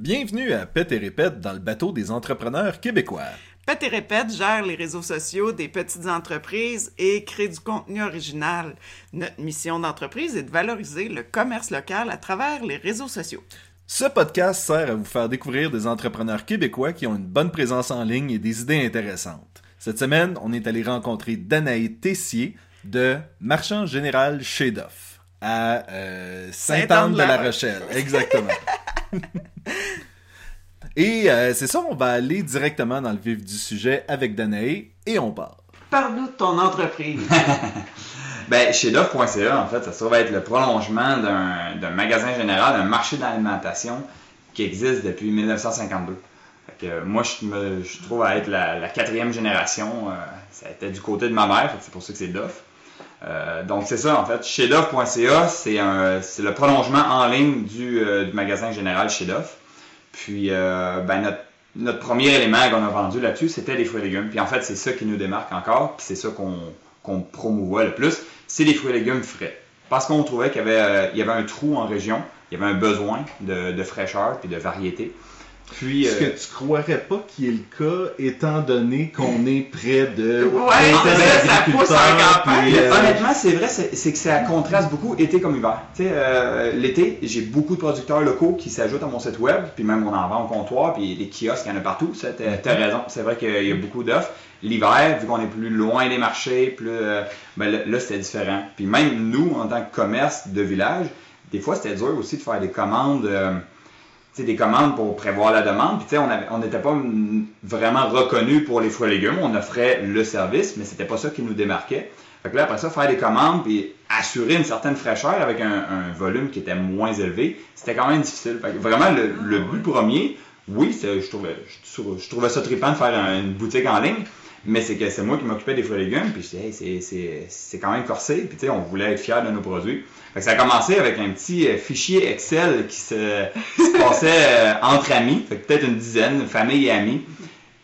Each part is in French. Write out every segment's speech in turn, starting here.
Bienvenue à Pète et Répète dans le bateau des entrepreneurs québécois. Pète et Répète gère les réseaux sociaux des petites entreprises et crée du contenu original. Notre mission d'entreprise est de valoriser le commerce local à travers les réseaux sociaux. Ce podcast sert à vous faire découvrir des entrepreneurs québécois qui ont une bonne présence en ligne et des idées intéressantes. Cette semaine, on est allé rencontrer Danae Tessier de Marchand Général chez Doff à euh, Sainte-Anne-de-la-Rochelle. Exactement. et euh, c'est ça, on va aller directement dans le vif du sujet avec Danae et on part. Parle-nous de ton entreprise. Ben, chez Dove.ca, en fait, ça se trouve être le prolongement d'un magasin général, d'un marché d'alimentation qui existe depuis 1952. Fait que, euh, moi, je me je trouve à être la, la quatrième génération. euh, ça a été du côté de ma mère, c'est pour ça que c'est Dove. Euh, donc, c'est ça, en fait. Chez Dove.ca, c'est le prolongement en ligne du, euh, magasin général chez Dove. Puis, euh, ben, notre, premier élément qu'on a vendu là-dessus, c'était les fruits et légumes. Puis, en fait, c'est ça qui nous démarque encore, puis c'est ça qu'on qu'on promouvoit le plus, c'est les fruits et légumes frais. Parce qu'on trouvait qu'il y avait un trou en région, il y avait un besoin de, de fraîcheur puis de variété. Puis, Ce que euh, tu croirais pas qu'il est le cas, étant donné qu'on est près de Ouais, plein c'est ça, ça pousse en d'agriculteurs, campagne. puis, euh, Honnêtement, c'est vrai, c'est c'est que ça contraste beaucoup été comme hiver. Tu sais, euh, l'été, j'ai beaucoup de producteurs locaux qui s'ajoutent à mon site web, puis même on en vend au comptoir, puis les kiosques, il y en a partout. T'as t'as raison. C'est vrai qu'il y a beaucoup d'offres. L'hiver, vu qu'on est plus loin des marchés, plus, euh, ben là, là, c'était différent. Puis même nous, en tant que commerce de village, des fois, c'était dur aussi de faire des commandes. Des commandes pour prévoir la demande. Puis, tu sais, on n'était pas vraiment reconnu pour les fruits et légumes. On offrait le service, mais c'était pas ça qui nous démarquait. Fait que là, après ça, faire des commandes puis assurer une certaine fraîcheur avec un, un volume qui était moins élevé, c'était quand même difficile. Fait que vraiment, le, le but premier, oui, je trouvais, je, trou- je trouvais ça trippant de faire un- une boutique en ligne, mais c'est que c'est moi qui m'occupais des fruits et légumes, puis je disais, hey, c'est- c'est- c'est quand même corsé, puis tu sais, on voulait être fiers de nos produits. Fait que ça a commencé avec un petit euh, fichier Excel qui se, qui se passait euh, entre amis, fait que peut-être une dizaine, famille et amis.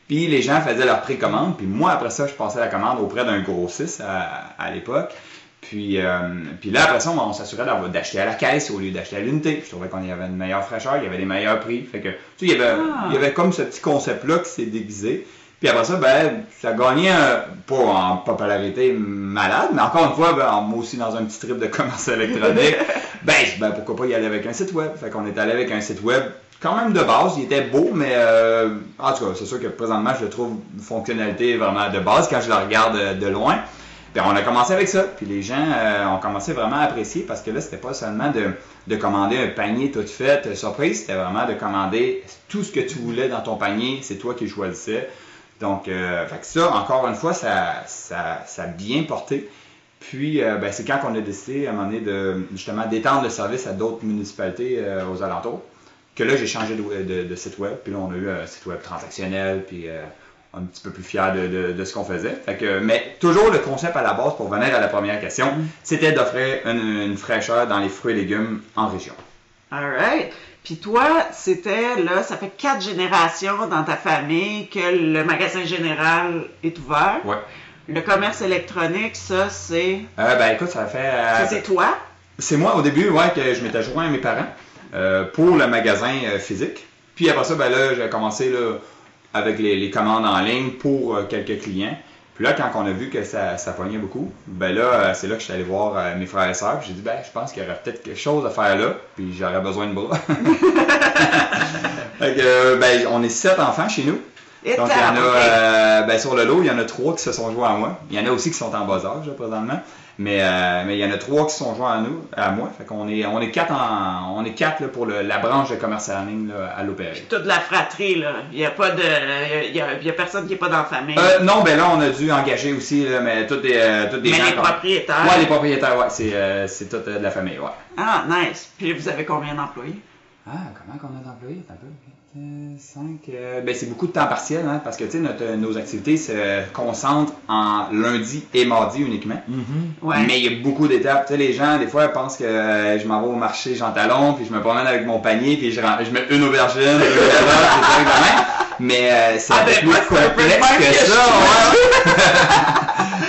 Puis les gens faisaient leur précommande, puis moi après ça, je passais la commande auprès d'un grossiste à, à l'époque. Puis, euh, puis là, après ça, on, on s'assurait d'acheter à la caisse au lieu d'acheter à l'unité. Je trouvais qu'on y avait une meilleure fraîcheur, il y avait des meilleurs prix. Fait que, tu sais, il y avait, Ah. il y avait comme ce petit concept-là qui s'est déguisé. Puis après ça, ben, ça gagnait, euh, pas en popularité malade, mais encore une fois, ben, moi aussi dans un petit trip de commerce électronique, ben, ben, pourquoi pas y aller avec un site web? Fait qu'on est allé avec un site web quand même de base, il était beau, mais euh, en tout cas, c'est sûr que présentement, je le trouve une fonctionnalité vraiment de base quand je le regarde euh, de loin. Puis on a commencé avec ça, puis les gens euh, ont commencé vraiment à apprécier parce que là, c'était pas seulement de, de commander un panier tout fait, surprise, c'était vraiment de commander tout ce que tu voulais dans ton panier, c'est toi qui choisissais. Donc, euh, fait que ça, encore une fois, ça, ça, ça a bien porté. Puis, euh, ben, c'est quand on a décidé à un moment donné de justement d'étendre le service à d'autres municipalités euh, aux alentours que là, j'ai changé de, de- de site web. Puis là, on a eu un site web transactionnel, puis un petit peu plus fier de, de- de ce qu'on faisait. Fait que, mais toujours le concept à la base, pour venir à la première question, c'était d'offrir une, une fraîcheur dans les fruits et légumes en région. Alright. Puis toi, c'était là, ça fait quatre générations dans ta famille que le magasin général est ouvert. Ouais. Le commerce électronique, ça, c'est? Euh, ben écoute, ça fait... euh, ça, c'est toi? C'est moi au début, ouais, que je m'étais joint à mes parents euh, pour le magasin euh, physique. Puis après ça, ben là, j'ai commencé là, avec les, les commandes en ligne pour quelques clients. Puis là, quand on a vu que ça, ça pognait beaucoup, ben là, euh, c'est là que je suis allé voir euh, mes frères et sœurs. J'ai dit, ben, je pense qu'il y aurait peut-être quelque chose à faire là. Puis j'aurais besoin de bras. fait que, euh, ben, on est sept enfants chez nous. Et Donc, il y en a, euh, ben, sur le lot, il y en a trois qui se sont joints à moi. Il y en a aussi qui sont en bas âge, là, présentement. Mais, euh, mais il y en a trois qui sont joints à nous, à moi. Fait qu'on est, on est quatre en, on est quatre, là, pour le- la branche de commerce en ligne, là, à l'opérer. toute la fratrie, là. Il n'y a pas de. Il y a, il y a personne qui n'est pas dans la famille. Euh, non, ben là, on a dû engager aussi, là, mais toutes des, euh, toutes des Mais gens. les comme- propriétaires. Ouais, les propriétaires, ouais. C'est, euh, c'est toute euh, de la famille, ouais. Ah, nice. Puis vous avez combien d'employés? Ah, comment qu'on a d'employés? Un peu. 5. ben, c'est beaucoup de temps partiel, hein, parce que tu sais, notre- nos activités se concentrent en lundi et mardi uniquement. Ouais. Mais il y a beaucoup d'étapes. Tu sais, les gens, des fois, pensent que euh, je m'en vais au marché Jean Talon, puis je me promène avec mon panier, puis je, rem- je mets une aubergine, des trucs de même. Mais euh, c'est Ah, un peu ben, plus c'est complexe que que ça. ouais.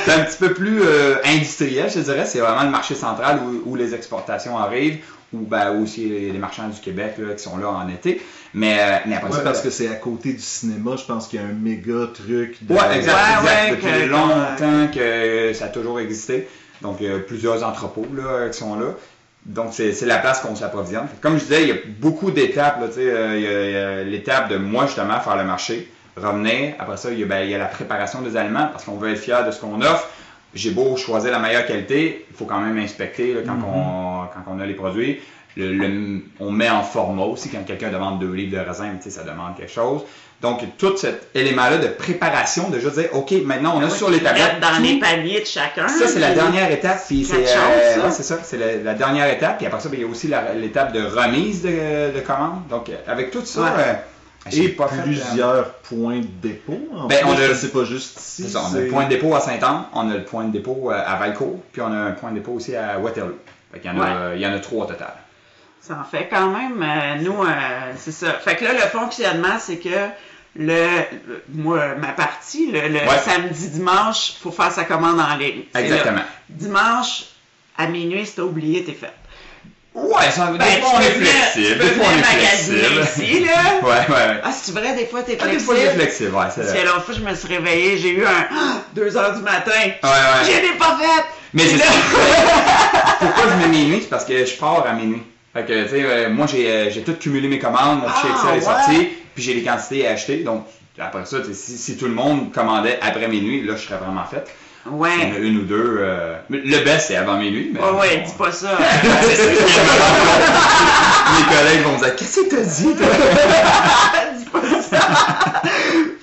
c'est un petit peu plus euh, industriel, je dirais. C'est vraiment le marché central où, où les exportations arrivent, ou ben, aussi les, les marchands du Québec là, qui sont là en été. Mais, euh, mais après Ouais, ça, parce que c'est à côté du cinéma, je pense qu'il y a un méga truc. De... Ouais, exact. Ouais, exact. ouais, Depuis que- longtemps que ça a toujours existé. Donc, il y a plusieurs entrepôts là, qui sont là. Donc, c'est la place qu'on s'approvisionne. Comme je disais, il y a beaucoup d'étapes. là, tu sais, euh, Il y a, il y a l'étape de moi, justement, faire le marché, revenir. Après ça, il y a, ben, il y a la préparation des aliments parce qu'on veut être fier de ce qu'on offre. J'ai beau choisir la meilleure qualité, il faut quand même inspecter là, quand, on, quand on a les produits. Le- le- on met en format aussi quand quelqu'un demande deux livres de raisin, ça demande quelque chose. Donc, tout cet élément-là de préparation, de juste dire, OK, maintenant, on a sur les tablettes. Dans les paniers de chacun. ça, c'est la dernière étape. Puis c'est euh, ouais, c'est ça. C'est la, la dernière étape. Puis après ça, ben, il y a aussi l'étape de remise de, de commande. Donc, avec tout ça, Ouais. euh, Et pas fait, plusieurs points de dépôt. En Ben, plus, on a- c'est pas juste ici. c'est ça, on a le point de dépôt à Saint-Anne, on a le point de dépôt euh, à Valcourt, puis on a un point de dépôt aussi à Waterloo. Fait qu'il y en a, il y en a trois au total. Ça en fait quand même, euh, nous, euh, c'est ça. Fait que là, le fonctionnement, c'est que le, le- moi, ma partie, le, le Ouais. samedi, dimanche, faut faire sa commande en ligne. Exactement. là. Dimanche, à minuit, si t'as oublié, t'es fait. Ouais, ça, des Ben, fois on est flexible. Des fois on est flexible. ici, là. Ouais, ouais, ouais. Ah, c'est vrai, des fois, t'es Ah, des flexible. fois, j'ai flexible, ouais. c'est Parce vrai. que l'autre fois, je me suis réveillée, j'ai eu un 2 heures du matin. Ouais, ouais. Je l'ai pas fait! Mais c'est là- ça. Pourquoi je mets minuit? C'est parce que je pars à minuit. Fait que, tu sais, euh, moi, j'ai euh, j'ai tout cumulé mes commandes, mon fichier Ah, Excel est sorti, puis j'ai les quantités à acheter. Donc, après ça, si, si tout le monde commandait après minuit, là, je serais vraiment fait. Il y en Ouais. a une ou deux. euh, Le best, c'est avant minuit. Mais Ouais, ouais, dis pas ça. Mes collègues vont me dire Qu'est-ce que t'as dit, toi? dis pas ça.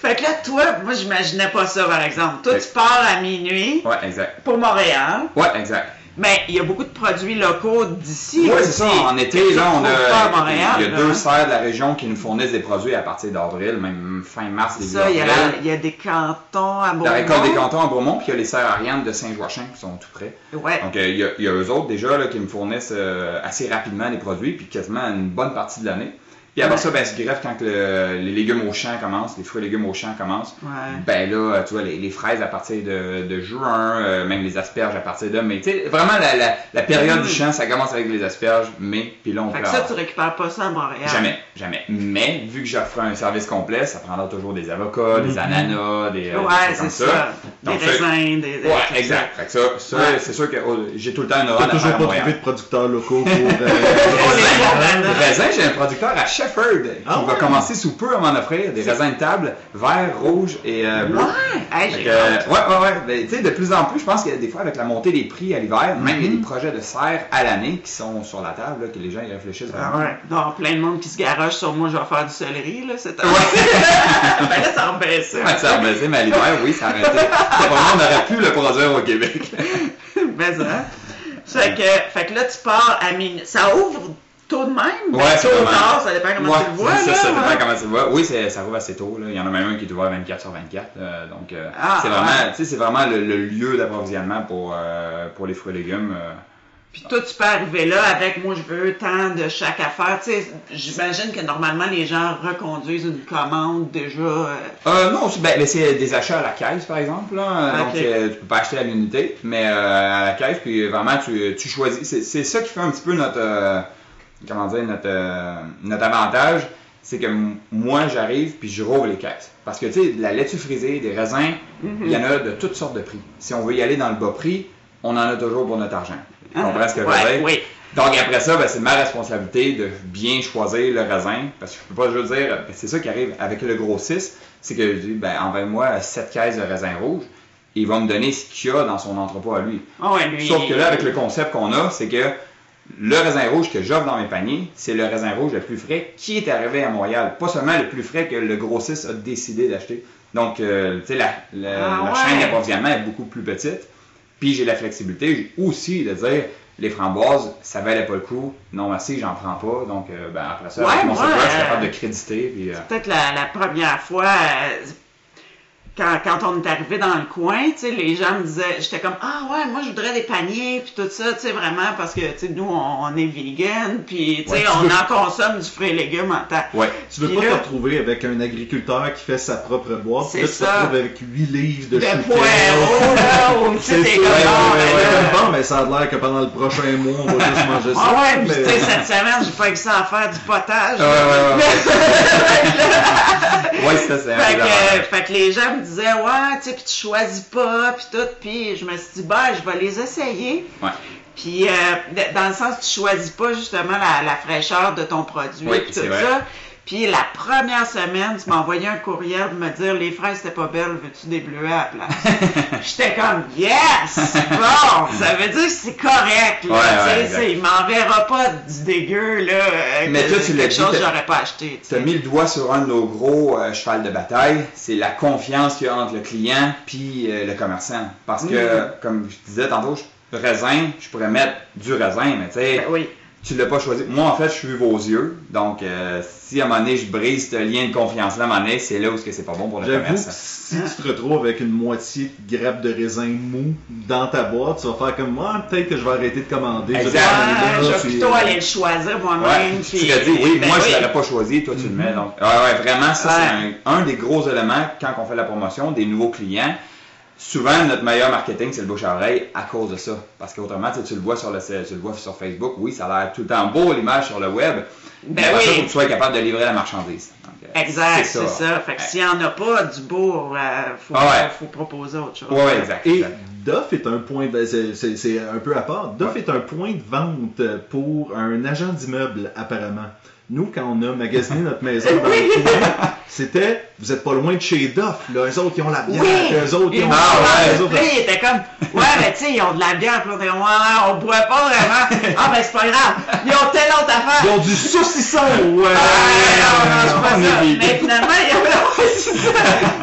fait que là, toi, moi, j'imaginais pas ça, par exemple. Toi, tu pars à minuit Ouais, exact. pour Montréal, Ouais, exact. Mais il y a beaucoup de produits locaux d'ici. Oui, c'est ça. En été, là, on a, Montréal, il y a là. deux serres de la région qui nous fournissent des produits à partir d'avril, même fin mars, début ça, il y, a avril. la- il y a des cantons à Beaumont. La récolte des cantons à Beaumont, puis il y a les serres Ariane de Saint-Joachim qui sont tout près. Ouais. Donc, euh, il y, a, il y a eux autres déjà là, qui me fournissent euh, assez rapidement les produits, puis quasiment une bonne partie de l'année. Puis après Ouais. ça, ben, se greffe quand le- les légumes au champ commencent, les fruits et légumes au champ commencent. Ouais. Ben là, tu vois, les, les fraises à partir de, de juin, euh, même les asperges à partir de mai. Tu sais, vraiment, la, la, la période Mm. du champ, ça commence avec les asperges, mai, puis là, on Fait peut que ça, tu récupères pas ça à Montréal. Jamais, jamais. Mais, vu que j'offre un service complet, ça prendra toujours des avocats, des ananas, des, euh, des Ouais, c'est comme ça. Des Donc, raisins, des. des- Ouais, exact. Fait que ça, ça Ouais. c'est sûr que oh, j'ai tout le temps une oreille à toujours pas trouvé de producteurs locaux pour. euh, Pour les bons Des raisins, j'ai un producteur à Shefford qui Ah va ouais? commencer sous peu à m'en offrir des raisins de table, vert, rouge et euh, bleu. Ouais. Que, hâte. ouais, ouais, ouais. Ben, tu sais, de plus en plus, je pense que des fois, avec la montée des prix à l'hiver, même il y a Mm-hmm. des projets de serre à l'année qui sont sur la table, là, que les gens y réfléchissent Ah ouais. Donc, plein de monde qui se garoche sur moi, je vais faire du céleri, là, cette année. ben là, ça ça. Ouais, ça a baissé, mais à l'hiver, oui, ça a. Probablement, on aurait pu le produire au Québec. Mais ça. Fait que, fait que là, tu pars à minuit. Ça ouvre tôt de même? Ben, Ouais, tôt ou vraiment- tard, ça dépend comment Ouais, tu le vois. ça, là, ça dépend ouais. comment tu le vois. Oui, ça rouvre assez tôt. Là. Il y en a même un qui est ouvert 24 sur 24. euh, donc, euh, Ah, c'est vraiment, c'est vraiment le, le lieu d'approvisionnement pour, euh, pour les fruits et légumes. euh. Puis toi, tu peux arriver là avec, moi, je veux tant de chaque affaire. Tu sais, j'imagine que normalement, les gens reconduisent une commande déjà. euh, Euh, non, c'est ben, mais c'est des achats à la caisse, par exemple. Là. Donc, Ok. euh, tu peux pas acheter à l'unité, mais euh, à la caisse, puis vraiment, tu, tu choisis. C'est, c'est ça qui fait un petit peu notre, comment dire, notre, euh, notre avantage. C'est que moi, j'arrive, puis je rouvre les caisses. Parce que, tu sais, de la laitue frisée, des raisins, il y en a de toutes sortes de prix. Si on veut y aller dans le bas prix, on en a toujours pour notre argent. Tu comprends ce que je veux ouais, dire? oui. Donc après ça, ben, c'est ma responsabilité de bien choisir le raisin. Parce que je peux pas juste dire, ben, c'est ça qui arrive avec le grossiste, c'est que je dis, ben, envoie-moi 7 caisses de raisin rouge. Et il va me donner ce qu'il y a dans son entrepôt à lui. Ah ouais, lui, Sauf que là, avec le concept qu'on a, c'est que le raisin rouge que j'offre dans mes paniers, c'est le raisin rouge le plus frais qui est arrivé à Montréal. Pas seulement le plus frais que le grossiste a décidé d'acheter. Donc, euh, tu sais, la, la- Ah la ouais. chaîne d'approvisionnement est beaucoup plus petite. Puis j'ai la flexibilité aussi de dire, les framboises, ça valait pas le coup. Non, merci, j'en prends pas. Donc, euh, ben, après ça, Ouais, avec mon web, je suis capable de créditer. Puis, euh, peut-être la, la première fois, quand, quand on est arrivé dans le coin, tu sais, les gens me disaient, j'étais comme, ah ouais, moi je voudrais des paniers, puis tout ça, tu sais, vraiment, parce que, tu sais, nous, on, on est vegan, puis, tu sais, Ouais, on veux- en consomme du fruit et légumes en temps. Ouais. Tu veux Puis pas là- te retrouver avec un agriculteur qui fait sa propre boîte, puis là, tu te ça. retrouves avec 8 livres de De poireaux, là, ou, tu sais, t'es ça, comme, ah, ouais, ben bon, mais ça a l'air que pendant le prochain mois, on va juste manger ça. Ah ouais, mais- tu sais, cette semaine, j'ai pas que ça à faire du potage. Ouais, ouais, ouais. Ouais, ça, que, l'avantage. fait que les gens me disaient, ouais, tu sais, puis tu choisis pas, puis tout, puis je me suis dit, ben, je vais les essayer. Ouais. Puis, euh, dans le sens, tu choisis pas justement la, la fraîcheur de ton produit, Oui, tout ça. Puis, la première semaine, tu m'as envoyé un courriel pour me dire, les fraises, c'était pas belle, veux-tu des bleuets à la place? J'étais comme, yes! Bon, ça veut dire que c'est correct, là. Ouais, tu sais, il m'enverra pas du dégueu, là. euh, Mais que- toi, tu l'as quelque dit, chose j'aurais pas acheté, tu as mis le doigt sur un de nos gros euh, cheval de bataille, c'est la confiance qu'il y a entre le client puis euh, le commerçant. Parce que, Mhm. comme je disais tantôt, je- raisin, je pourrais mettre du raisin, mais tu sais, Ben oui. Tu l'as pas choisi. Moi, en fait, je suis vos yeux. Donc, euh, si à un moment donné, je brise ce lien de confiance-là, à un moment donné, c'est là où ce que c'est pas bon pour le commerçant. si tu te retrouves avec une moitié de grappe de raisin mou dans ta boîte, tu vas faire comme moi, peut-être que je vais arrêter de commander. Exact. je vais plutôt euh, aller le choisir Ouais, moi-même. tu t'as dit, oui, ben moi je oui. l'aurais pas choisi, toi tu le mets. Donc, ouais, ouais, vraiment, ça Ouais. c'est un, un des gros éléments quand on fait la promotion des nouveaux clients. Souvent, notre meilleur marketing, c'est le bouche à oreille à cause de ça. Parce qu'autrement, tu sais, tu le vois sur le tu le vois sur Facebook, oui, ça a l'air tout le temps beau l'image sur le web. Ben mais ça, oui. faut que tu sois capable de livrer la marchandise. Donc, euh, Exact, c'est ça. Fait que Ouais. s'il n'y en a pas du beau, euh, faut, Ah ouais. faut proposer autre chose. Ouais, exact. Et. Duff est un point, c'est un peu à part. Duff est un point de vente pour un agent d'immeuble apparemment. Nous, quand on a magasiné notre maison dans le coin, c'était, vous êtes pas loin de chez Duff, là. Eux autres, ils ont la bière, Oui! eux autres, ils Ils ont Ah, ouais. eux autres, Là, il était comme, ouais, mais tu sais, ils ont de la bière, puis on était, ouais, on boit pas vraiment. Ah, ben, c'est pas grave. Ils ont telle autre affaire. ils ont du saucisson, ouais. Ah, non, non, c'est pas on ça. est des- Mais finalement, il y avait, ouais, c'est ça.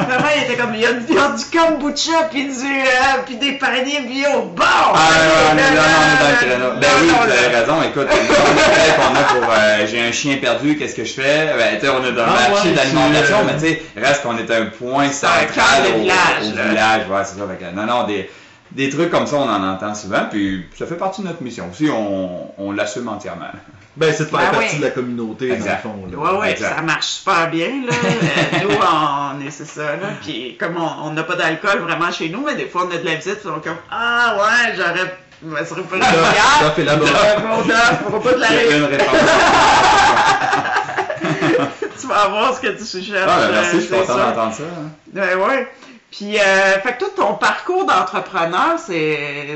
Finalement, il était comme, il y a, il y a du kombucha, puis du, euh, puis des paniers bio. Bon! Ah, ouais, ouais, Là, là, là, on est dans le Ben oui, vous avez raison. Écoute, on a pour euh, j'ai un chien perdu, qu'est-ce que je fais? Ben, tu sais, on est dans le Ah, marché ouais, d'alimentation, mais tu sais, reste qu'on est un point central au, village, au village. Ouais, c'est ça. Fait que, non, non, des, des trucs comme ça, on en entend souvent, puis ça fait partie de notre mission aussi, on, on l'assume entièrement. Ben, c'est de faire Ben partie oui. de la communauté, Exact. dans le fond, là. Ouais, ouais, Exact. ça marche super bien, là. Euh, nous, on est, c'est ça, là. Puis, comme on on n'a pas d'alcool vraiment chez nous, mais des fois, on a de la visite, puis on est comme, ah, ouais, j'aurais, je me serais pas va pas te la. Tu vas voir ce que tu cherches. Ah, ben, merci, je suis content d'entendre ça. hein. Ben, ouais. Puis, euh, fait que toi, ton parcours d'entrepreneur, c'est.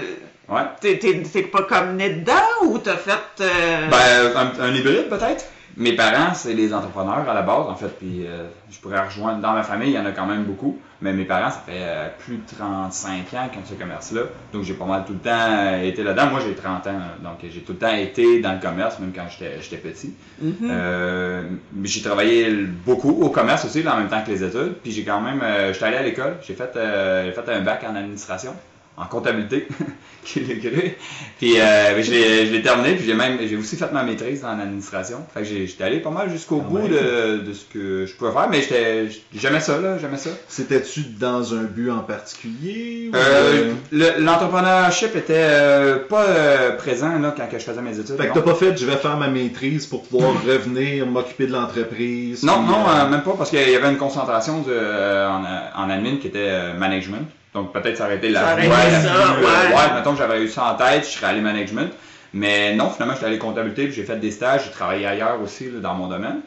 Ouais. T'es pas comme né dedans ou t'as fait. euh, Ben, un, un hybride peut-être? Mes parents, c'est des entrepreneurs à la base, en fait, puis euh, je pourrais rejoindre, dans ma famille, il y en a quand même beaucoup, mais mes parents, ça fait euh, plus de 35 ans qu'ils ont ce commerce-là, donc j'ai pas mal tout le temps euh, été là-dedans. Moi, j'ai 30 ans, donc j'ai tout le temps été dans le commerce, même quand j'étais petit. mhm. Euh, mais j'ai travaillé beaucoup au commerce aussi, là, en même temps que les études, puis j'ai quand même, euh, j'étais allé à l'école, j'ai fait, euh, j'ai fait un bac en administration, en comptabilité, qui est le gré. Puis euh, je l'ai terminé, puis j'ai même j'ai aussi fait ma maîtrise en administration. Fait que j'étais allé pas mal jusqu'au Quand bout de, de ce que je pouvais faire, mais j'étais j'aimais ça là, j'aimais ça. C'était-tu dans un but en particulier? ou, Euh, le- L'entrepreneurship était euh, pas euh, présent là quand que je faisais mes études. Fait que t'as pas fait, je vais faire ma maîtrise pour pouvoir revenir m'occuper de l'entreprise. Non, puis, non, euh, euh, même pas, parce qu'il y avait une concentration de, euh, en, euh, en admin qui était euh, management. Donc peut-être ça aurait été la Ça voie la ça, plus, euh, ouais. ouais, mettons que j'avais eu ça en tête, je serais allé management. Mais non, finalement, j'étais allé comptabilité, puis j'ai fait des stages, j'ai travaillé ailleurs aussi là, dans mon domaine.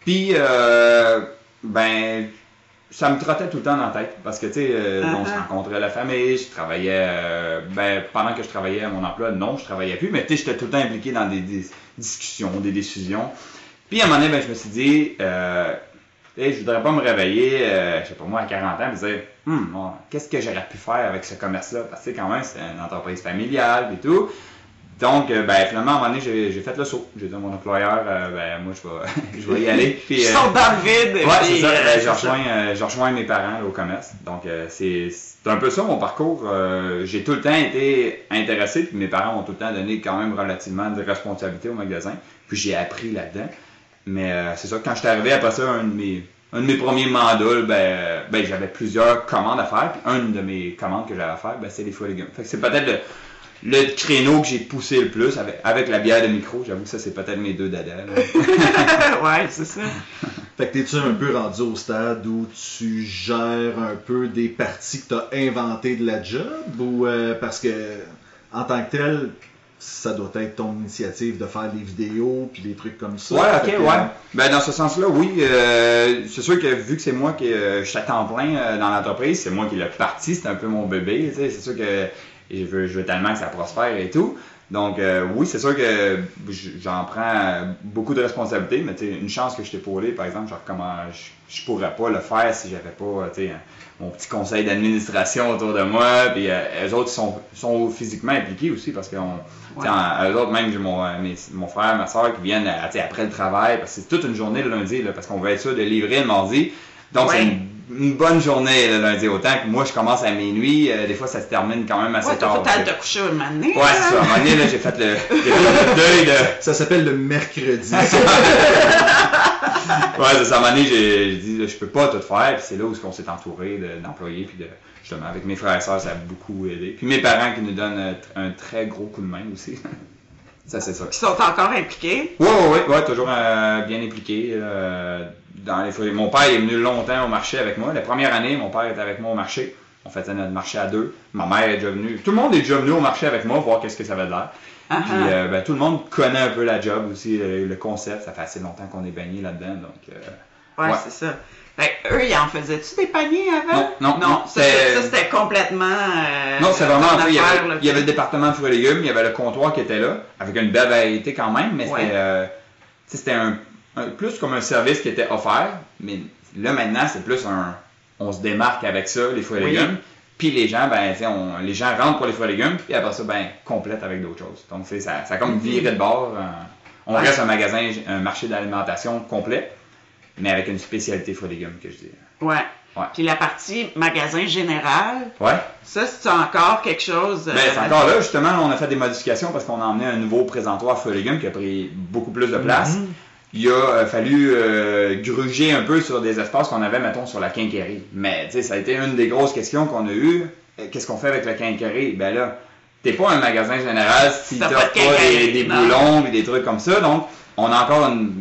Puis, euh, ben, ça me trottait tout le temps dans la tête. Parce que, tu sais, euh, Uh-huh. on se rencontrait la famille, je travaillais, euh, ben, pendant que je travaillais à mon emploi, non, je travaillais plus, mais tu sais, j'étais tout le temps impliqué dans des, des discussions, des décisions. Puis, à un moment donné, ben, je me suis dit, sais, je voudrais pas me réveiller, euh, je sais pas moi, à 40 ans, et me dire, Hum, bon, qu'est-ce que j'aurais pu faire avec ce commerce-là? Parce que, quand même, c'est une entreprise familiale et tout. Donc, euh, ben, finalement, à un moment donné, j'ai fait le saut. J'ai dit à mon employeur, euh, ben, moi, je vais, je vais y aller. Puis, Je euh, saute dans le vide. Ouais, c'est ça. Ben, je, rejoins, je rejoins mes parents là, au commerce. Donc, c'est c'est un peu ça mon parcours. J'ai tout le temps été intéressé, puis mes parents ont tout le temps donné quand même relativement de responsabilité au magasin. Puis j'ai appris là-dedans. Mais euh, c'est ça, quand je suis arrivé après ça, un de mes, un de mes premiers mandats, ben, ben j'avais plusieurs commandes à faire. Puis une de mes commandes que j'avais à faire, ben, c'est les fruits et légumes. Fait que c'est peut-être le, le créneau que j'ai poussé le plus avec, avec la bière de micro. J'avoue que ça, c'est peut-être mes deux dadas. là. ouais, c'est ça. Fait que t'es-tu un peu rendu au stade où tu gères un peu des parties que t'as inventées de la job ou euh, parce que en tant que tel, ça doit être ton initiative de faire des vidéos puis des trucs comme ça. Ouais, ok, que- ouais. Ben, dans ce sens-là, oui. euh, c'est sûr que vu que c'est moi qui euh, je suis à temps plein euh, dans l'entreprise, c'est moi qui l'ai parti, c'est un peu mon bébé, tu sais. C'est sûr que je veux, je veux tellement que ça prospère et tout. Donc, euh, oui, c'est sûr que j'en prends beaucoup de responsabilités, mais tu sais, une chance que je t'ai épaulé, par exemple, genre, comment je, je pourrais pas le faire si j'avais pas, mon petit conseil d'administration autour de moi, puis euh, eux autres sont, sont physiquement impliqués aussi parce sais, Ouais. eux autres même, j'ai mon, euh, mes- mon frère, ma soeur qui viennent euh, après le travail, parce que c'est toute une journée le lundi, là, parce qu'on va être sûr de livrer le mardi. Donc, c'est une, une bonne journée le lundi, autant que moi, je commence à minuit, euh, des fois, ça se termine quand même assez Ouais, t'as tard. tout à te coucher un moment donné, Ouais, c'est ça. À un moment donné, là, j'ai fait le, j'ai fait le deuil de, Ça s'appelle le mercredi. Ouais, c'est ça. À un moment donné, j'ai j'ai dit, je peux pas tout faire. Puis c'est là où on s'est entouré de- d'employés. Puis de, justement, avec mes frères et sœurs, ça a beaucoup aidé. Puis mes parents qui nous donnent euh, un très gros coup de main aussi. Ça, c'est ça. Qui sont encore impliqués. Ouais, ouais, ouais, ouais, toujours euh, bien impliqué. euh, dans les. Mon père est venu longtemps au marché avec moi. La première année, mon père était avec moi au marché. On faisait notre marché à deux. Ma mère est déjà venue. Tout le monde est déjà venu au marché avec moi voir qu'est-ce que ça avait de l'air. Ah, Puis ah. euh, ben, tout le monde connaît un peu la job aussi, le, le concept. Ça fait assez longtemps qu'on est baigné là-dedans. Donc, Ouais, ouais. c'est ça. Fait eux, ils en faisaient-tu des paniers avant? Non, non, non, ça, c'était- c'est- ça, c'était complètement. euh, Non, c'est vraiment, il y, avait, là, il y avait le département de fruits et légumes, il y avait le comptoir qui était là, avec une belle variété quand même, mais Ouais. c'était, euh, c'était un, un- plus comme un service qui était offert, mais là maintenant c'est plus un, on se démarque avec ça, les fruits et Oui. légumes, puis les gens, ben, on- les gens rentrent pour les fruits et légumes, puis après ça, ben, complètent avec d'autres choses. Donc, ça, ça a comme viré de bord. euh, on Ouais. reste un magasin, un marché d'alimentation complet, mais avec une spécialité fruits et légumes, que je dis. Ouais. Ouais. Puis la partie magasin général, Ouais. ça, c'est encore quelque chose. Ben, c'est euh, encore là, justement, on a fait des modifications parce qu'on a emmené un nouveau présentoir fruits et légumes qui a pris beaucoup plus de place. Mhm. Il a euh, fallu euh, gruger un peu sur des espaces qu'on avait, mettons, sur la quincaillerie. Mais, tu sais, ça a été une des grosses questions qu'on a eues. Qu'est-ce qu'on fait avec la quincaillerie? Ben là, t'es pas un magasin général si T'as pas pas des, des boulons et des trucs comme ça. Donc, on a encore une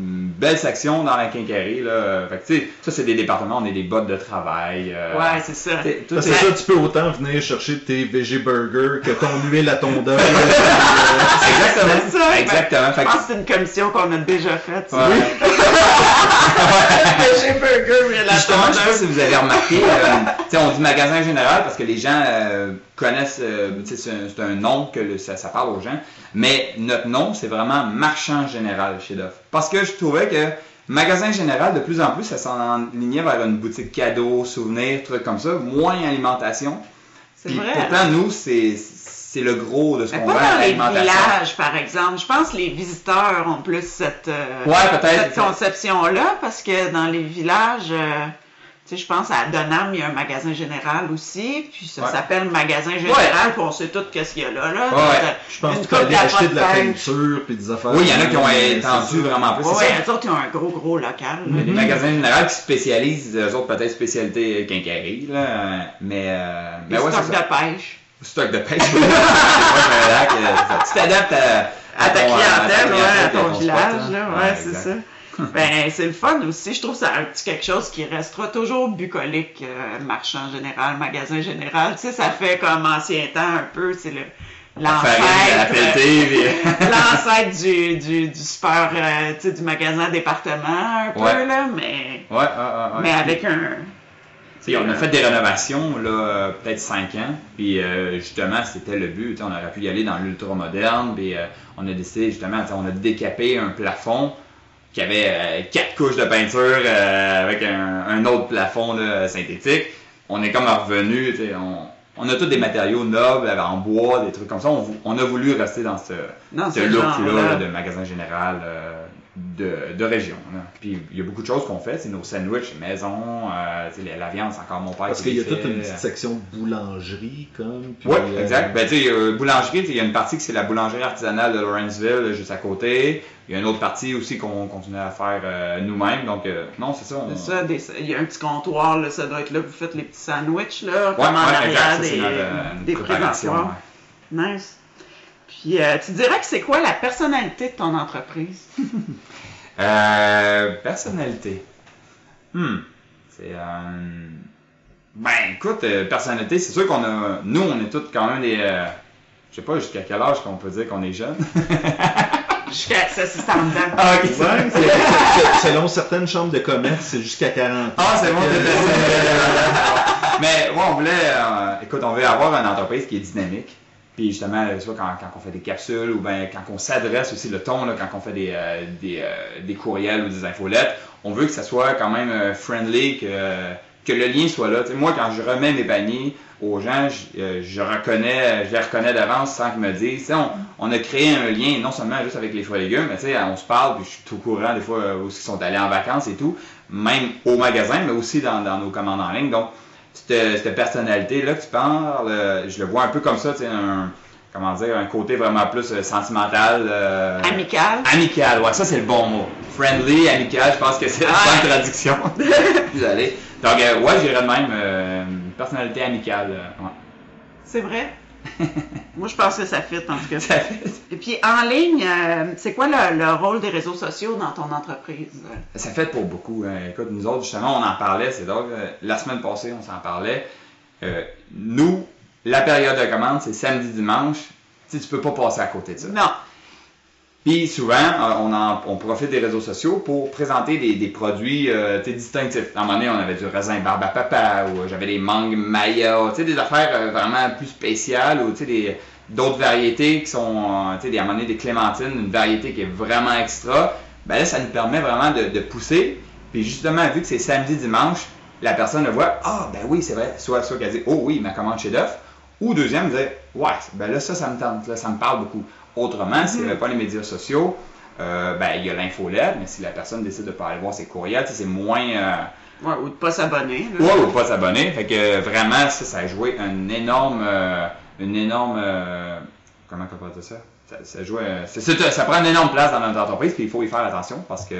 belle section dans la quincaillerie, là. Fait que, tu sais, ça, c'est des départements, on est des bottes de travail. euh, Ouais, c'est ça. tu sais, tout Parce est- que ça, tu peux autant venir chercher tes VG burgers que ton huile à tondeuse. Exactement. C'est ça. Exactement. Je Fait que- pense que c'est une commission qu'on a déjà faite. Ouais. J'ai burger, mais la Puis justement, je sais pas si vous avez remarqué, euh, tu sais, on dit magasin général parce que les gens euh, connaissent, euh, tu sais, c'est un, c'est un nom que le- ça, ça parle aux gens, mais notre nom, c'est vraiment marchand général chez Duff. Parce que je trouvais que magasin général, de plus en plus, ça s'enlignait vers une boutique cadeaux, souvenirs, trucs comme ça, moins alimentation. C'est Puis vrai. pourtant, nous, c'est c'est le gros de ce qu'on pas vend, dans les villages, par exemple. Je pense que les visiteurs ont plus cette, euh, Ouais, cette conception-là, parce que dans les villages, euh, tu sais, je pense à Donham, il y a un magasin général aussi, puis ça Ouais. s'appelle magasin général, puis on sait tout qu'est-ce qu'il y a là. là. Ouais, ouais. Je pense que tu peux acheter de la peinture puis des affaires. Oui, il y en a qui ont Ouais, étendu vraiment plus. Ouais, ouais, eux autres, ils ont un gros, gros local. y a des magasins généraux qui se spécialisent, eux autres peut-être spécialité quincaillerie, là, mais, euh, mais ouais, stocks c'est ça. de pêche. Stock de pêche. Ouais, euh, tu t'adaptes à, À ta clientèle, ouais, à ton village, hein. là, ouais, c'est ça. Ben, c'est le fun aussi. Je trouve que c'est un petit quelque chose qui restera toujours bucolique, euh, marchand général, magasin général. Tu sais, ça fait comme ancien temps un peu, c'est le, la l'ancêtre. du, du, du super, euh, tu sais, du magasin département, un peu, Ouais. là, mais, ouais, ouais. mais avec un, On a fait des rénovations, là, euh, peut-être 5 ans. Puis euh, justement, c'était le but. On aurait pu y aller dans l'ultra moderne. Puis euh, on a décidé, justement, on a décapé un plafond qui avait euh, quatre couches de peinture avec un, un autre plafond là, synthétique. On est comme revenu, on, on a tous des matériaux nobles en bois, des trucs comme ça. On, a voulu rester dans ce, look-là de magasin général. De, de région. là. Puis il y a beaucoup de choses qu'on fait, c'est nos sandwichs maison, euh, la, la viande, c'est encore mon père Parce qui qu'il y a toute une petite section boulangerie, comme. Oui, euh, exact. Ben, tu sais, euh, boulangerie, tu sais, il y a une partie qui c'est la boulangerie artisanale de Lawrenceville, juste à côté. Il y a une autre partie aussi qu'on continue à faire euh, nous-mêmes. Donc, euh, non, c'est ça. on- C'est ça, des- il y a un petit comptoir, là, ça doit être là que vous faites les petits sandwichs, là, Ouais, comme en ouais, arrière exact. Ça, des, c'est notre, des préparation, présentoirs. Nice. Puis, euh, tu dirais que c'est quoi la personnalité de ton entreprise? Euh, personnalité. Hmm. C'est. Euh... Ben, écoute, euh, personnalité, c'est sûr qu'on a. Nous, on est tous quand même des. euh, Je sais pas jusqu'à quel âge qu'on peut dire qu'on est jeune. Jusqu'à ça, c'est en dedans. ah, ok. Ouais, c'est- c'est- selon certaines chambres de commerce, c'est jusqu'à 40 ans. Ah, c'est bon, Mais ouais, on voulait, euh, écoute, on veut avoir une entreprise qui est dynamique. Puis justement, tu quand, quand on fait des capsules ou ben quand on s'adresse aussi le ton, là, quand on fait des, euh, des, euh, des courriels ou des infolettes, on veut que ça soit quand même euh, friendly, que, que le lien soit là. Moi, quand je remets mes paniers aux gens, je, euh, je reconnais, je les reconnais d'avance sans qu'ils me disent. On, on a créé un lien non seulement juste avec les fruits et légumes, mais on se parle, puis je suis tout courant des fois où ils sont allés en vacances et tout, même au magasin, mais aussi dans, dans nos commandes en ligne. Donc, cette, cette personnalité-là que tu parles, euh, je le vois un peu comme ça, tu sais, un, comment dire, un côté vraiment plus euh, sentimental. euh, Amical. Amical, ouais, ça c'est le bon mot. Friendly, amical, je pense que c'est la bonne traduction. Désolé. Donc, euh, ouais, j'irais de même, euh, une personnalité amicale. ouais. C'est vrai? Moi, je pense que ça fit, en tout cas. Ça fait- Et puis, en ligne, euh, c'est quoi le, le rôle des réseaux sociaux dans ton entreprise? Ça fait pour beaucoup. hein. Écoute, nous autres, justement, on en parlait, c'est drôle. euh, La semaine passée, on s'en parlait. Euh, nous, la période de commande, c'est samedi, dimanche. Tu tu peux pas passer à côté de ça. Non. Puis souvent, euh, on, profite des réseaux sociaux pour présenter des, produits euh, distinctifs. À un moment donné, on avait du raisin barbe à papa, ou euh, j'avais des mangues maya, des affaires vraiment plus spéciales, ou d'autres variétés qui sont, à un moment donné, des clémentines, une variété qui est vraiment extra. Ben là, ça nous permet vraiment de, de pousser. Puis justement, vu que c'est samedi, dimanche, la personne le voit, ah, ben oui, c'est vrai. Soit, soit qu'elle dit, oh oui, ma commande chez Duff. Ou deuxième, dire, ouais, ben là, ça, ça me tente, là, ça me parle beaucoup. Autrement, s'il n'y avait pas les médias sociaux, euh, ben, il y a l'infolette, mais si la personne décide de ne pas aller voir ses courriels, c'est moins. euh, Ouais, ou de pas s'abonner. Ouais, ou pas s'abonner. Fait que vraiment, ça, ça a joué un énorme. euh, une énorme. comment on peut dire ça? Ça, ça joue, c'est- c'est- ça prend une énorme place dans notre entreprise, puis il faut y faire attention parce que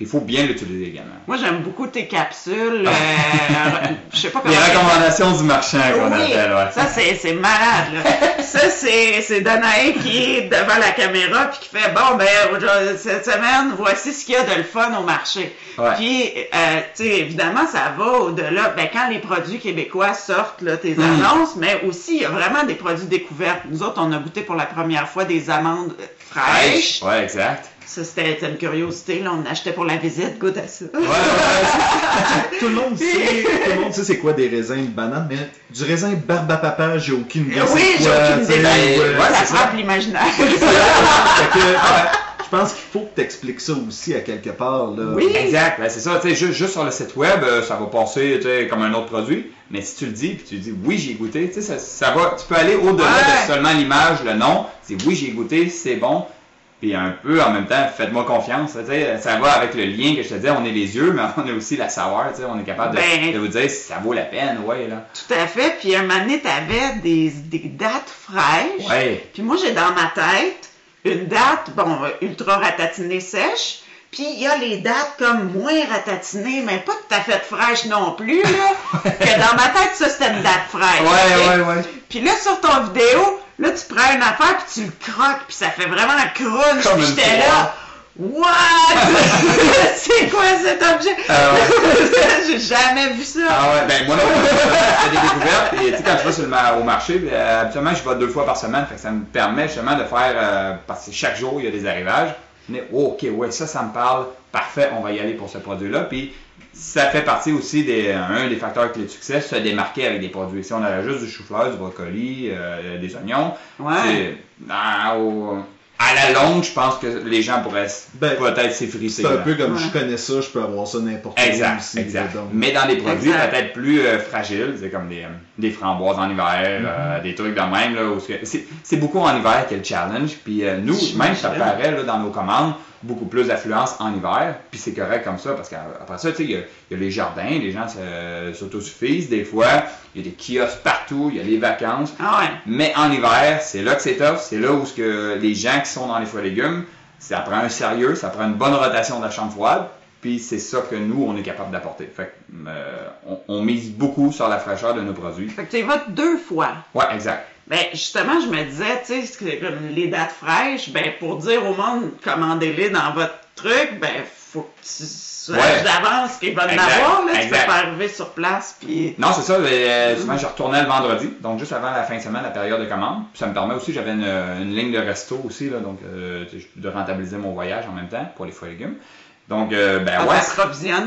il faut bien l'utiliser également. Moi, j'aime beaucoup tes capsules. euh, je sais pas comment. Les recommandations du marchand qu'on Oui, appelle, ouais. ça c'est c'est malade. Là. ça c'est c'est Danae qui est devant la caméra puis qui fait bon ben cette semaine voici ce qu'il y a de le fun au marché. Ouais. Puis euh, tu sais évidemment ça va au-delà. Ben quand les produits québécois sortent là tes Mm. annonces, mais aussi il y a vraiment des produits découvertes. Nous autres on a goûté pour la première fois des amandes euh, fraîches. Ouais, exact. Ça c'était une curiosité là. On achetait pour la visite. Goûte à ça. Ouais, ouais. Tout le monde sait, tout le monde sait c'est quoi des raisins de banane, mais du raisin barbe à papa, j'ai aucune idée. oui, c'est j'ai aucune idée. Ben, ouais, ça c'est ça. frappe l'imaginaire. Je pense qu'il faut que tu expliques ça aussi à quelque part. Là. Oui. Exact, ben c'est ça, tu sais, juste, juste sur le site web, euh, ça va passer tu sais, comme un autre produit, mais si tu le dis, puis tu dis oui, j'ai goûté, tu sais, ça, ça va, tu peux aller au-delà Ouais. de seulement l'image, le nom, c'est oui, j'ai goûté, c'est bon, puis un peu en même temps, faites-moi confiance, tu ça va avec le lien que je te disais, on est les yeux, mais on est aussi la saveur, tu sais, on est capable de, Ben. de vous dire si ça vaut la peine, ouais, là. Tout à fait. Puis un moment donné, t'avais des, des dates fraîches. Ouais. Puis moi, j'ai dans ma tête une date, bon, ultra ratatinée sèche. Puis il y a les dates comme moins ratatinées, mais pas tout à fait fraîches non plus, là. que dans ma tête, ça, c'était une date fraîche. ok? ouais. Puis là, sur ton vidéo, là, tu prends une affaire, puis tu le croques, puis ça fait vraiment un crunch. Puis j'étais là. What? C'est quoi cet objet? Ah J'ai jamais vu ça. Ah ouais, ben moi non, fais des découvertes. Et tu sais, quand je vais sur le ma- au marché, euh, habituellement, je vais deux fois par semaine. Fait que ça me permet justement de faire, euh, parce que chaque jour, il y a des arrivages. Mais oh, ok, ouais, ça, ça me parle. Parfait, on va y aller pour ce produit-là. Puis ça fait partie aussi des un des facteurs clés de succès, se démarquer avec des produits. Si on avait juste du chou-fleur, du brocoli, euh, des oignons, Ouais. c'est- ah, au- à la longue, je pense que les gens pourraient Ben, peut-être s'effriter. C'est un peu comme Ouais. je connais ça, je peux avoir ça n'importe où Exact, aussi. exact. donc. Mais dans des produits peut-être plus euh, fragiles, c'est comme des, euh, des framboises en hiver, Mm-hmm. euh, des trucs de même. Là, où c'est- beaucoup en hiver qui est le challenge. Puis euh, nous, même ça paraît là, dans nos commandes, beaucoup plus d'affluence en hiver, puis c'est correct comme ça, parce qu'après ça, tu sais, il y, a- y a les jardins, les gens se- s'autosuffisent des fois, il y a des kiosques partout, il y a les vacances, Ah ouais. mais en hiver, c'est là que c'est tough, c'est là où ce que les gens qui sont dans les fruits et légumes, ça prend un sérieux, ça prend une bonne rotation de la chambre froide, puis c'est ça que nous, on est capable d'apporter. Fait que, euh, on, on mise beaucoup sur la fraîcheur de nos produits. Fait que tu y vas deux fois. Ouais, exact. Ben, justement, je me disais, tu sais, les dates fraîches, ben, pour dire au monde, commandez-les dans votre truc, ben, faut que tu sois Ouais. d'avance qu'il va en Exact, avoir, là. Tu peux pas arriver sur place, puis... Non, c'est ça. euh, souvent, je retournais le vendredi, donc juste avant la fin de semaine, la période de commande. Puis ça me permet aussi, j'avais une, une ligne de resto aussi, là, donc euh, de rentabiliser mon voyage en même temps pour les fruits et légumes. Donc, euh, ben Ah, ouais.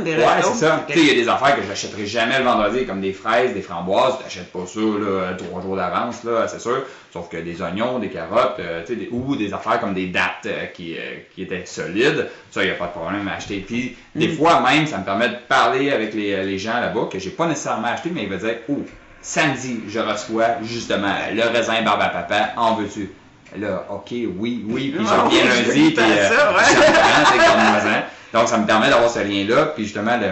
des Ouais, restos? c'est ça. Tu sais, il y a des affaires que j'achèterai jamais le vendredi, comme des fraises, des framboises. Tu n'achètes pas ça là, trois jours d'avance, là, c'est sûr. Sauf que des oignons, des carottes, euh, tu sais, ou des affaires comme des dattes euh, qui, euh, qui étaient solides. Ça, il n'y a pas de problème à acheter. Puis, des Mm. fois même, ça me permet de parler avec les, les gens là-bas que j'ai pas nécessairement acheté, mais ils me dire Oh, samedi, je reçois justement le raisin barbe à papa, en veux-tu? Là, ok, oui, oui, puis je Ah, reviens lundi, puis euh, ça, ouais. Donc, ça me permet d'avoir ce lien-là, puis justement de,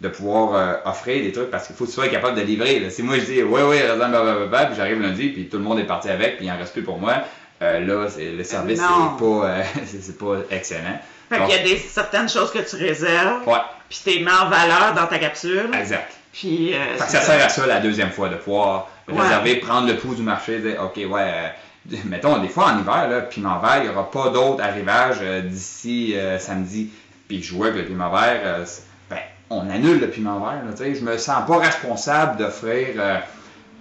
de pouvoir euh, offrir des trucs, parce qu'il faut que tu sois capable de livrer. là. Si moi je dis, ouais, ouais, raisin, blablabla, puis j'arrive lundi, puis tout le monde est parti avec, puis il en reste plus pour moi, euh, là, le service, Non. c'est pas, euh, c'est, pas excellent. Fait Donc, qu'il y a des, certaines choses que tu réserves, Ouais, puis tu les mets en valeur dans ta capsule, exact. puis... euh, Fait que ça sert à ça la deuxième fois, de pouvoir Ouais. réserver, prendre le pouls du marché, dire, OK, ouais, euh, mettons, des fois en hiver, là, piment vert, il n'y aura pas d'autre arrivage euh, d'ici samedi. Puis je vois que le piment vert, euh, ben, on annule le piment vert, là, tu sais. Je me sens pas responsable d'offrir euh,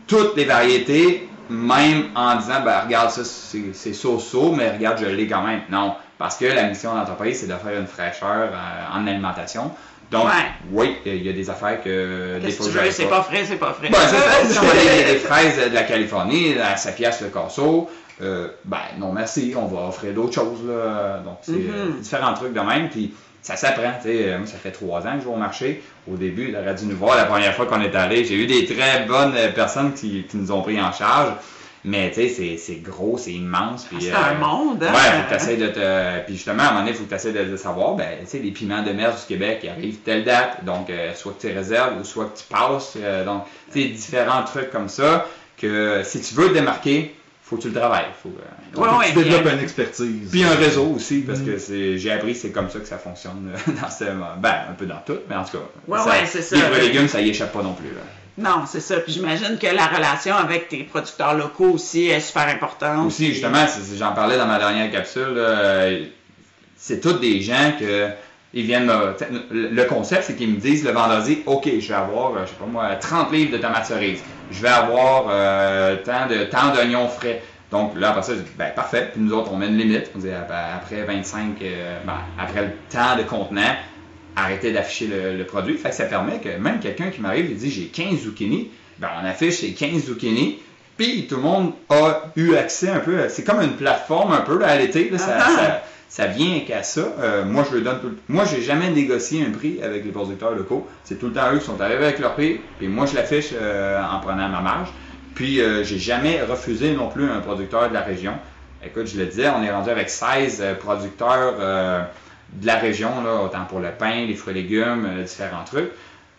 toutes les variétés, même en disant, ben, regarde, ça, c'est so-so, mais regarde, je l'ai quand même. Non, parce que la mission de l'entreprise, c'est d'offrir une fraîcheur euh, en alimentation. Donc, Ouais. oui, il y a des affaires que des fois tu j'aurais veux, c'est pas frais, c'est pas frais. ben. Si on a des, des fraises de la Californie à 7 piastres le corso, euh, ben non merci, on va offrir d'autres choses. Là. Donc, c'est Mhm. différents trucs de même. Puis ça s'apprend. tu sais. Euh, Moi, ça fait trois ans que je vais au marché. Au début, il aurait dû nous voir la première fois qu'on est allé. J'ai eu des très bonnes euh, personnes qui, qui nous ont pris en charge. Mais tu sais, c'est- c'est gros, c'est immense. puis, C'est euh, un monde, hein? Ouais, faut que de te. Puis justement, à un moment donné, il faut que tu essaies de, de savoir, ben, tu sais, les piments de mer du Québec, ils arrivent telle date. Donc, euh, soit que tu réserves ou soit que tu passes. euh, donc, tu sais, différents trucs comme ça que si tu veux te démarquer, faut que tu le travailles. Faut, euh, Ouais, donc, ouais, tu développes une expertise. puis un réseau aussi, parce Mm. que c'est, j'ai appris que c'est comme ça que ça fonctionne euh, dans ce, ben, un peu dans tout, mais en tout cas. Ouais, ouais, c'est ça. Et légumes, ça y échappe pas non plus. Là. Non, c'est ça. Puis j'imagine que la relation avec tes producteurs locaux aussi est super importante. Aussi, justement, j'en parlais dans ma dernière capsule, euh, c'est tous des gens que ils viennent me- le concept, c'est qu'ils me disent le vendredi, OK, je vais avoir, euh, je sais pas moi, 30 livres de tomates cerises. Je vais avoir euh, tant de tant d'oignons frais. Donc là, après ça, je dis, ben parfait. Puis nous autres, on met une limite. On dit, ah, ben, après 25, euh, ben, après le temps de contenant, arrêtez d'afficher le, le produit. Fait que ça permet que même quelqu'un qui m'arrive et dit, j'ai 15 zucchini, ben on affiche ces 15 zucchini. Puis tout le monde a eu accès un peu, c'est comme une plateforme un peu là, à l'été, là, ça, Ah. ça, ça vient qu'à ça. Euh, moi, je le donne tout le Moi, j'ai jamais négocié un prix avec les producteurs locaux. C'est tout le temps eux qui sont arrivés avec leur prix, puis moi, je l'affiche euh, en prenant ma marge. Puis, euh, j'ai jamais refusé non plus un producteur de la région. Écoute, je le disais, on est rendu avec 16 euh, producteurs de la région, là, autant pour le pain, les fruits et légumes, différents trucs.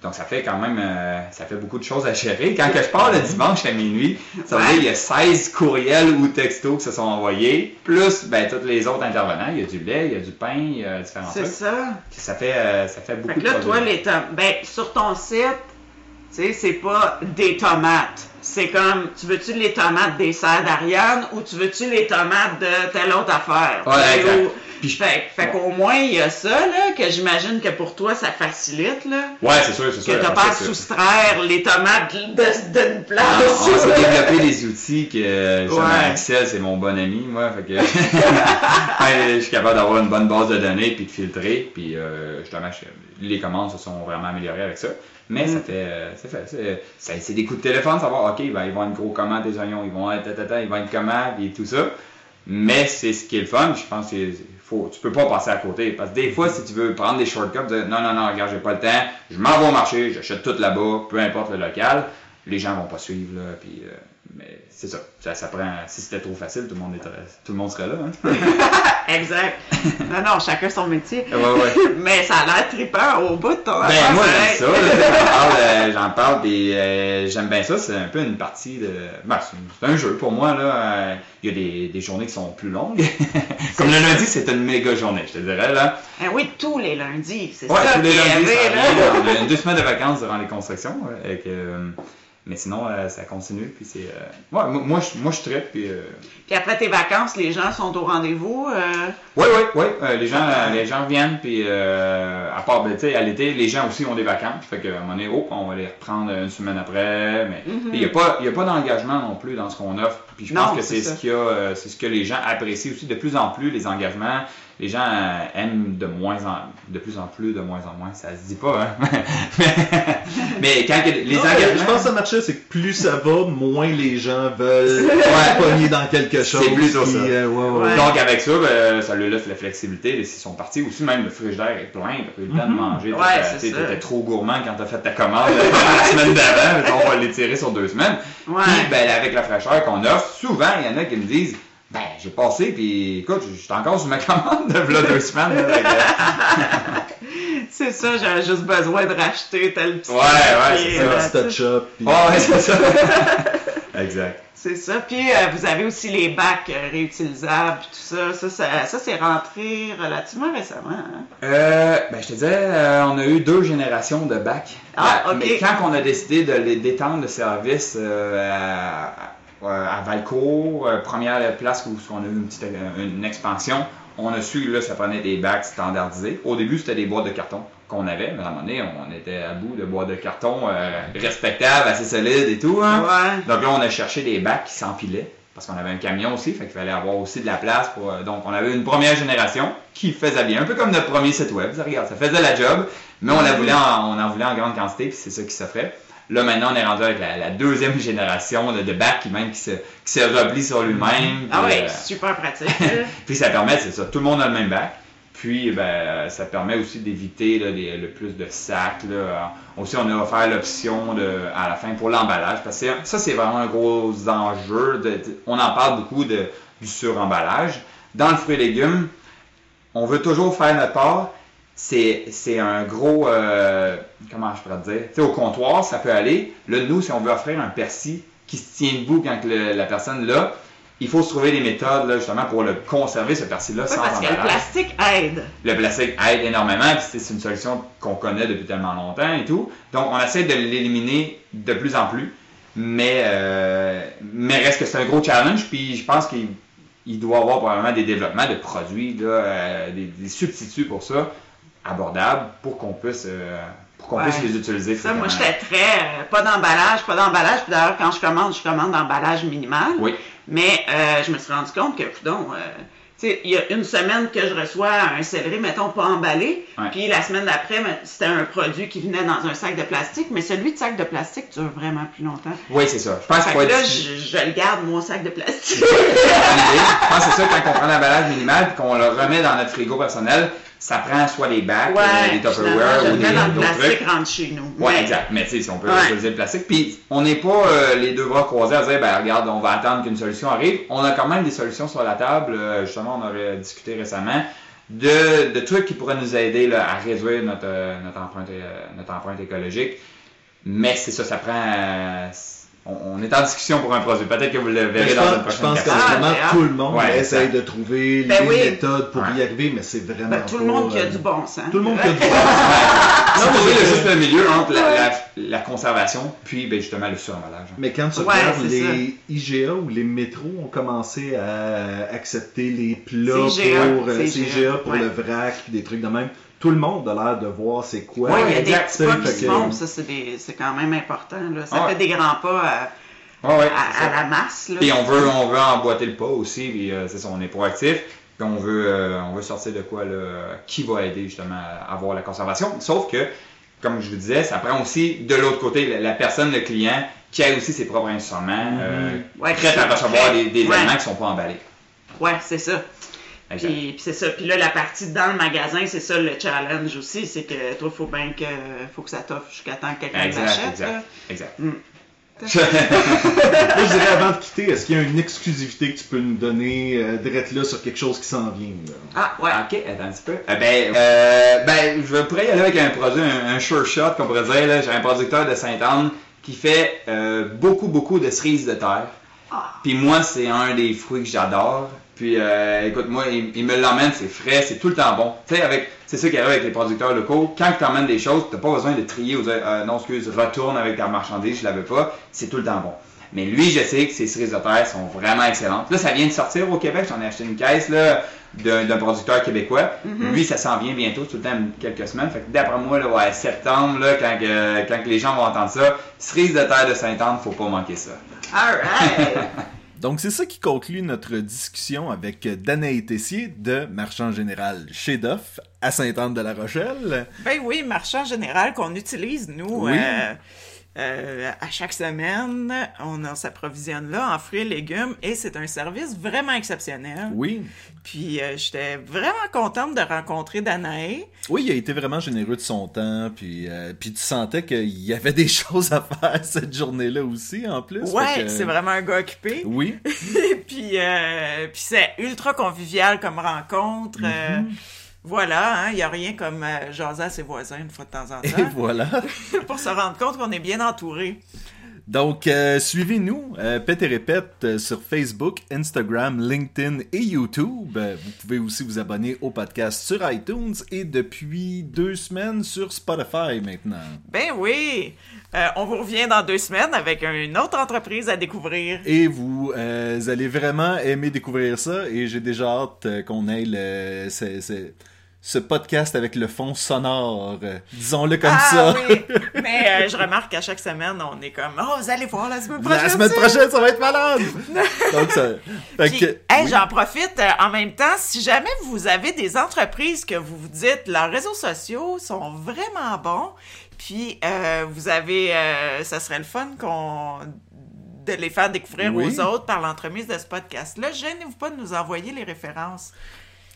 Donc, ça fait quand même, euh, ça fait beaucoup de choses à gérer. Quand que je pars le dimanche à minuit, ça veut Ouais. dire qu'il y a 16 courriels ou textos qui se sont envoyés, plus ben, tous les autres intervenants. Il y a du lait, il y a du pain, il y a différents C'est trucs. ça. Ça fait, euh, ça fait beaucoup Fait que là, de toi, les ben, sur ton site, tu sais, c'est pas des tomates. C'est comme, tu veux-tu les tomates des serres d'Ariane ou tu veux-tu les tomates de telle autre affaire? Ouais, exact. ou- Puis je- fait fait qu'au moins, il y a ça, là, que j'imagine que pour toi, ça facilite, là. Ouais, c'est sûr, c'est Que sûr. t'as Après pas à soustraire les tomates de- d'une Ah, place. on s'est développé des outils que euh, justement, Ouais. Excel, c'est mon bon ami, moi. Fait que je suis capable d'avoir une bonne base de données puis de filtrer. Puis euh, je- les commandes se sont vraiment améliorées avec ça. Mais Mm. ça fait, euh, fait, c'est- ça- c'est des coups de téléphone, savoir, ok, ben, ils vont être gros comment des oignons, ils vont être, tatata, ils vont être comment, puis tout ça. Mais c'est ce qui est le fun, je pense que faut, tu peux pas passer à côté. Parce que des fois, si tu veux prendre des shortcuts, dire, non, non, non, regarde, j'ai pas le temps, je m'en vais au marché, j'achète tout là-bas, peu importe le local, les gens vont pas suivre, là, puis, euh, mais c'est ça. ça. ça prend, si c'était trop facile, tout le monde, était, tout le monde serait là. Hein? exact. Non, non, chacun son métier. Ouais, ouais. Mais ça a l'air trippant au bout de ton Ben, moi, j'aime ça. J'en parle, euh, puis euh, j'aime bien ça. C'est un peu une partie de. Ben, c'est un jeu pour moi, là. Euh, Il y a des, des journées qui sont plus longues. Comme le lundi, c'est une méga journée, je te dirais, là. Eh oui, tous les lundis, c'est Ouais, ça tous les lundis, ça là. On a deux semaines de vacances durant les constructions. euh, mais sinon, euh, ça continue. Puis c'est. euh, ouais, moi, moi, je, moi, je traite, puis. euh, Puis après tes vacances, les gens sont au rendez-vous. Oui, oui, oui. Les, gens, euh, les gens reviennent, puis à part, ben, tu sais, à l'été, les gens aussi ont des vacances. Fait qu'à un moment donné, oh, on va les reprendre une semaine après. Mais Mhm. il n'y a pas, y a pas d'engagement non plus dans ce qu'on offre. Puis je Non, pense que c'est ce, qu'il y a, euh, c'est ce que les gens apprécient aussi de plus en plus, les engagements. Les gens euh, aiment de moins en de plus en plus, de moins en moins. Ça se dit pas, hein. mais quand les Non, engagements. Je pense que ça marchait, c'est plus ça va, moins les gens veulent Ouais. pogner dans quelque chose. plutôt puis, ça. euh, ouais, ouais. Ouais. Donc avec ça, ben, ça leur laisse la flexibilité. S'ils sont partis aussi, même le frigidaire est plein, t'as pas eu le temps de manger. Ouais, t'étais- c'est trop gourmand quand t'as fait ta commande euh, la semaine d'avant. On va l'étirer sur deux semaines. Ouais. Puis ben, avec la fraîcheur qu'on offre, souvent il y en a qui me disent ben j'ai passé puis écoute, j'étais encore sur ma commande de v'là deux semaines. là, C'est ça, j'avais juste besoin de racheter tel petit Ouais, ouais, c'est ça. Un petit touch-up. puis- Ouais, ouais, c'est ça. exact. C'est ça. Puis euh, vous avez aussi les bacs euh, réutilisables, puis tout ça. Ça, ça, ça, c'est rentré relativement récemment. hein? Euh, ben, je te disais, euh, on a eu deux générations de bacs. Ah, ok. Mais quand on a décidé de les d'étendre le service euh, à, à Valcourt, euh, première place où on a eu une petite euh, une expansion, on a su que là, ça prenait des bacs standardisés. Au début, c'était des boîtes de carton qu'on avait, mais à un moment donné, on était à bout de boîtes de carton euh, respectables, assez solides et tout. Hein? Ouais. Donc là, on a cherché des bacs qui s'empilaient. Parce qu'on avait un camion aussi, fait qu'il fallait avoir aussi de la place pour. euh, donc, on avait une première génération qui faisait bien, un peu comme notre premier site web. Ça, regarde, ça faisait la job, mais on la voulait, en, on en voulait en grande quantité, puis c'est ça qui s'offrait. Là, maintenant, on est rendu avec la, la deuxième génération de, de bacs qui même qui se, qui se replie sur lui-même. Ah ouais, euh, super pratique. puis ça permet, c'est ça, tout le monde a le même bac. Puis ben, ça permet aussi d'éviter le plus de sacs. Là. Aussi, on a offert l'option à la fin pour l'emballage. Parce que ça, c'est vraiment un gros enjeu. de- on en parle beaucoup de, du suremballage. Dans le fruit et légumes, on veut toujours faire notre part. C'est c'est un gros. euh, comment je pourrais te dire? Tu Au comptoir, ça peut aller. Là, nous, si on veut offrir un persil qui se tient debout quand que le- la personne l'a, il faut se trouver des méthodes là, justement pour le conserver, ce persil-là, Ouais, sans parce que le plastique aide. Le plastique aide énormément, puis c'est une solution qu'on connaît depuis tellement longtemps et tout. Donc, on essaie de l'éliminer de plus en plus, mais, euh, mais reste que c'est un gros challenge, puis je pense qu'il il doit y avoir probablement des développements de produits, là, euh, des, des substituts pour ça, abordables, pour qu'on puisse, euh, pour qu'on Ouais. puisse les utiliser. Ça, moi, j'étais très. euh, pas d'emballage, pas d'emballage. Puis d'ailleurs, quand je commande, je commande d'emballage minimal. Oui. Mais euh, je me suis rendu compte que, il y a une semaine que je reçois un céleri, mettons, pas emballé. Ouais. Puis la semaine d'après, c'était un produit qui venait dans un sac de plastique. Mais celui de sac de plastique dure vraiment plus longtemps. Oui, c'est ça. Je pense Fait que là, je, je le garde, mon sac de plastique. Je pense que c'est ça, quand on prend l'emballage minimal et qu'on le remet dans notre frigo personnel, ça prend soit des bacs, euh, des finalement, Tupperware ou des le plastique, trucs. rentre chez nous. Ouais, Mais- exact. Mais tu sais, si on peut Ouais. utiliser le plastique. Puis on n'est pas euh, les deux bras croisés à dire, ben regarde, on va attendre qu'une solution arrive. On a quand même des solutions sur la table. Euh, justement, on aurait discuté récemment de, de trucs qui pourraient nous aider là, à réduire notre, euh, notre, empreinte, euh, notre empreinte écologique. Mais c'est ça, ça prend. On, on est en discussion pour un produit. Peut-être que vous le verrez dans une pense, je prochaine pense qu'en capsule. Ah, tout le monde Ouais, essaye de trouver Ben les oui. méthodes pour y arriver, mais c'est vraiment Ben, tout le monde qui a euh, du bon sens. Tout le monde qui a du C'est Non, trouver mais- le juste le milieu entre la, la- la conservation puis ben, justement le suremballage. Mais quand tu Ouais, regardes les IGA ou les métros ont commencé à accepter les plats pour euh, CGA, CGA pour ouais. le vrac, des trucs de même, tout le monde a l'air de voir c'est quoi. Oui, il y a des petits pas qui se font, ça c'est des- c'est quand même important. Là. Ça Ouais. fait des grands pas à, ouais, à la masse. Là. Puis on veut, on veut emboîter le pas aussi, puis euh, c'est ça, on est proactif. Puis on veut, euh, on veut sortir de quoi là, qui va aider justement à avoir la conservation. Sauf que, comme je vous disais, ça prend aussi de l'autre côté la, la personne, le client, qui a aussi ses propres instruments, euh, Ouais, prêt qui à recevoir des, des Ouais. aliments qui sont pas emballés. Ouais, c'est ça. Exact. Puis, puis c'est ça. Puis là, la partie dans le magasin, c'est ça le challenge aussi. C'est que toi, faut bien que, faut que ça t'offre jusqu'à temps que quelqu'un Exact, l'achète. exact, là. exact. Mm. Moi, je dirais avant de quitter, est-ce qu'il y a une exclusivité que tu peux nous donner euh, direct là sur quelque chose qui s'en vient? là? Ah, ouais. Ok, attends un petit peu. Euh, ben, euh, ben, je pourrais y aller avec un produit, un, un sure shot, qu'on pourrait dire. là. J'ai un producteur de Sainte-Anne qui fait euh, beaucoup, beaucoup de cerises de terre. Ah. Puis moi, c'est un des fruits que j'adore. Puis, euh, écoute, moi, il, il me l'emmène, c'est frais, c'est tout le temps bon. Tu sais, avec, c'est ça qui arrive avec les producteurs locaux. Quand tu t'emmènes des choses, t'as pas besoin de trier ou de dire, euh, non, excuse, retourne avec ta marchandise, je l'avais pas. C'est tout le temps bon. Mais lui, je sais que ses cerises de terre sont vraiment excellentes. Là, ça vient de sortir au Québec. J'en ai acheté une caisse, là, d'un producteur québécois. Lui, ça s'en vient bientôt, tout le temps, quelques semaines. Fait que d'après moi, là, ouais, septembre, là, quand, les gens vont entendre ça, cerises de terre de Sainte-Anne, faut pas manquer ça. Alright. Donc, c'est ça qui conclut notre discussion avec Danaï Tessier de Marchand Général chez Doff à Sainte-Anne-de-la-Rochelle. Ben oui, marchand général qu'on utilise, nous, Oui. euh, euh, à chaque semaine. On, on s'approvisionne là en fruits et légumes et c'est un service vraiment exceptionnel. Oui. Puis euh, j'étais vraiment contente de rencontrer Danae. Oui, il a été vraiment généreux de son temps, puis, euh, puis tu sentais qu'il y avait des choses à faire cette journée-là aussi, en plus. Ouais, que- c'est vraiment un gars occupé. Oui, puis puis c'est ultra convivial comme rencontre. Mhm. Voilà, hein, il y a rien comme euh, jaser à ses voisins une fois de temps en et temps voilà. pour se rendre compte qu'on est bien entouré. Donc, euh, suivez-nous, euh, Pète et Répète, euh, sur Facebook, Instagram, LinkedIn et YouTube. Vous pouvez aussi vous abonner au podcast sur iTunes et depuis deux semaines sur Spotify maintenant. Ben oui! Euh, on vous revient dans deux semaines avec une autre entreprise à découvrir. Et vous euh, allez vraiment aimer découvrir ça et j'ai déjà hâte euh, qu'on ait le, ce, ce- ce podcast avec le fond sonore, euh, disons-le comme ah ça. oui! Mais euh, je remarque qu'à chaque semaine, on est comme « Oh, vous allez voir la semaine prochaine! » La semaine prochaine, ça va être malade! Donc, ça... fait Puis, que- hey, oui. j'en profite euh, en même temps, si jamais vous avez des entreprises que vous vous dites leurs réseaux sociaux sont vraiment bons, puis vous avez, ça serait le fun qu'on de les faire découvrir Oui. aux autres par l'entremise de ce podcast-là, gênez-vous pas de nous envoyer les références.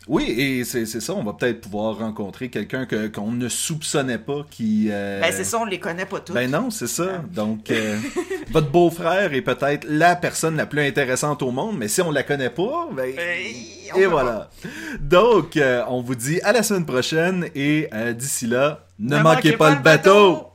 Oui, et c'est c'est ça, on va peut-être pouvoir rencontrer quelqu'un que- qu'on ne soupçonnait pas qui... euh, Ben c'est ça, on les connaît pas tous. Ben non, c'est ça. Donc, euh, votre beau-frère est peut-être la personne la plus intéressante au monde, mais si on la connaît pas, ben... Euh, et voilà. Donc, euh, on vous dit à la semaine prochaine et euh, d'ici là, ne, manquez, pas, le bateau.